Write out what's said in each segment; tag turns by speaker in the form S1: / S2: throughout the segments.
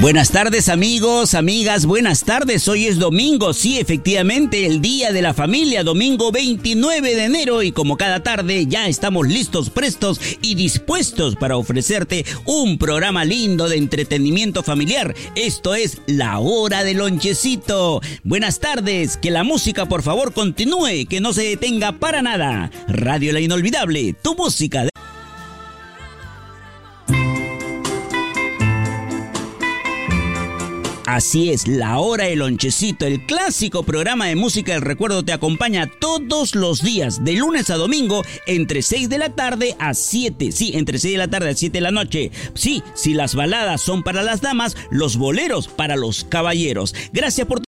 S1: Buenas tardes amigos, amigas, buenas tardes. Hoy es domingo, sí, efectivamente, el Día de la Familia, domingo 29 de enero y como cada tarde ya estamos listos, prestos y dispuestos para ofrecerte un programa lindo de entretenimiento familiar. Esto es La Hora del Lonchecito. Buenas tardes, que la música por favor continúe, que no se detenga para nada. Radio La Inolvidable, tu música. Así es, la hora del lonchecito, el clásico programa de música del recuerdo te acompaña todos los días, de lunes a domingo, entre 6 de la tarde a 7. Sí, entre 6 de la tarde a 7 de la noche. Sí, si las baladas son para las damas, los boleros para los caballeros. Gracias por...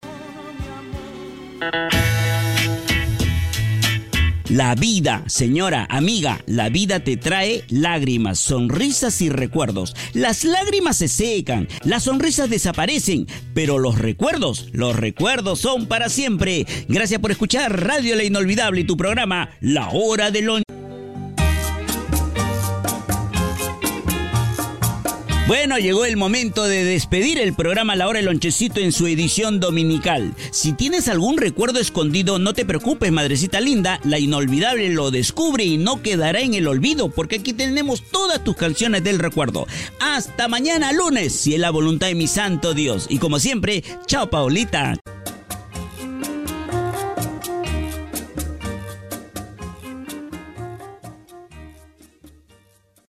S1: La vida, señora, amiga, la vida te trae lágrimas, sonrisas y recuerdos. Las lágrimas se secan, las sonrisas desaparecen, pero los recuerdos, los recuerdos son para siempre. Gracias por escuchar Radio La Inolvidable y tu programa La Hora de Lonche. Bueno, llegó el momento de despedir el programa La Hora del Lonchecito en su edición dominical. Si tienes algún recuerdo escondido, no te preocupes, madrecita linda, la inolvidable lo descubre y no quedará en el olvido, porque aquí tenemos todas tus canciones del recuerdo. Hasta mañana lunes, si es la voluntad de mi santo Dios. Y como siempre, chao Paulita.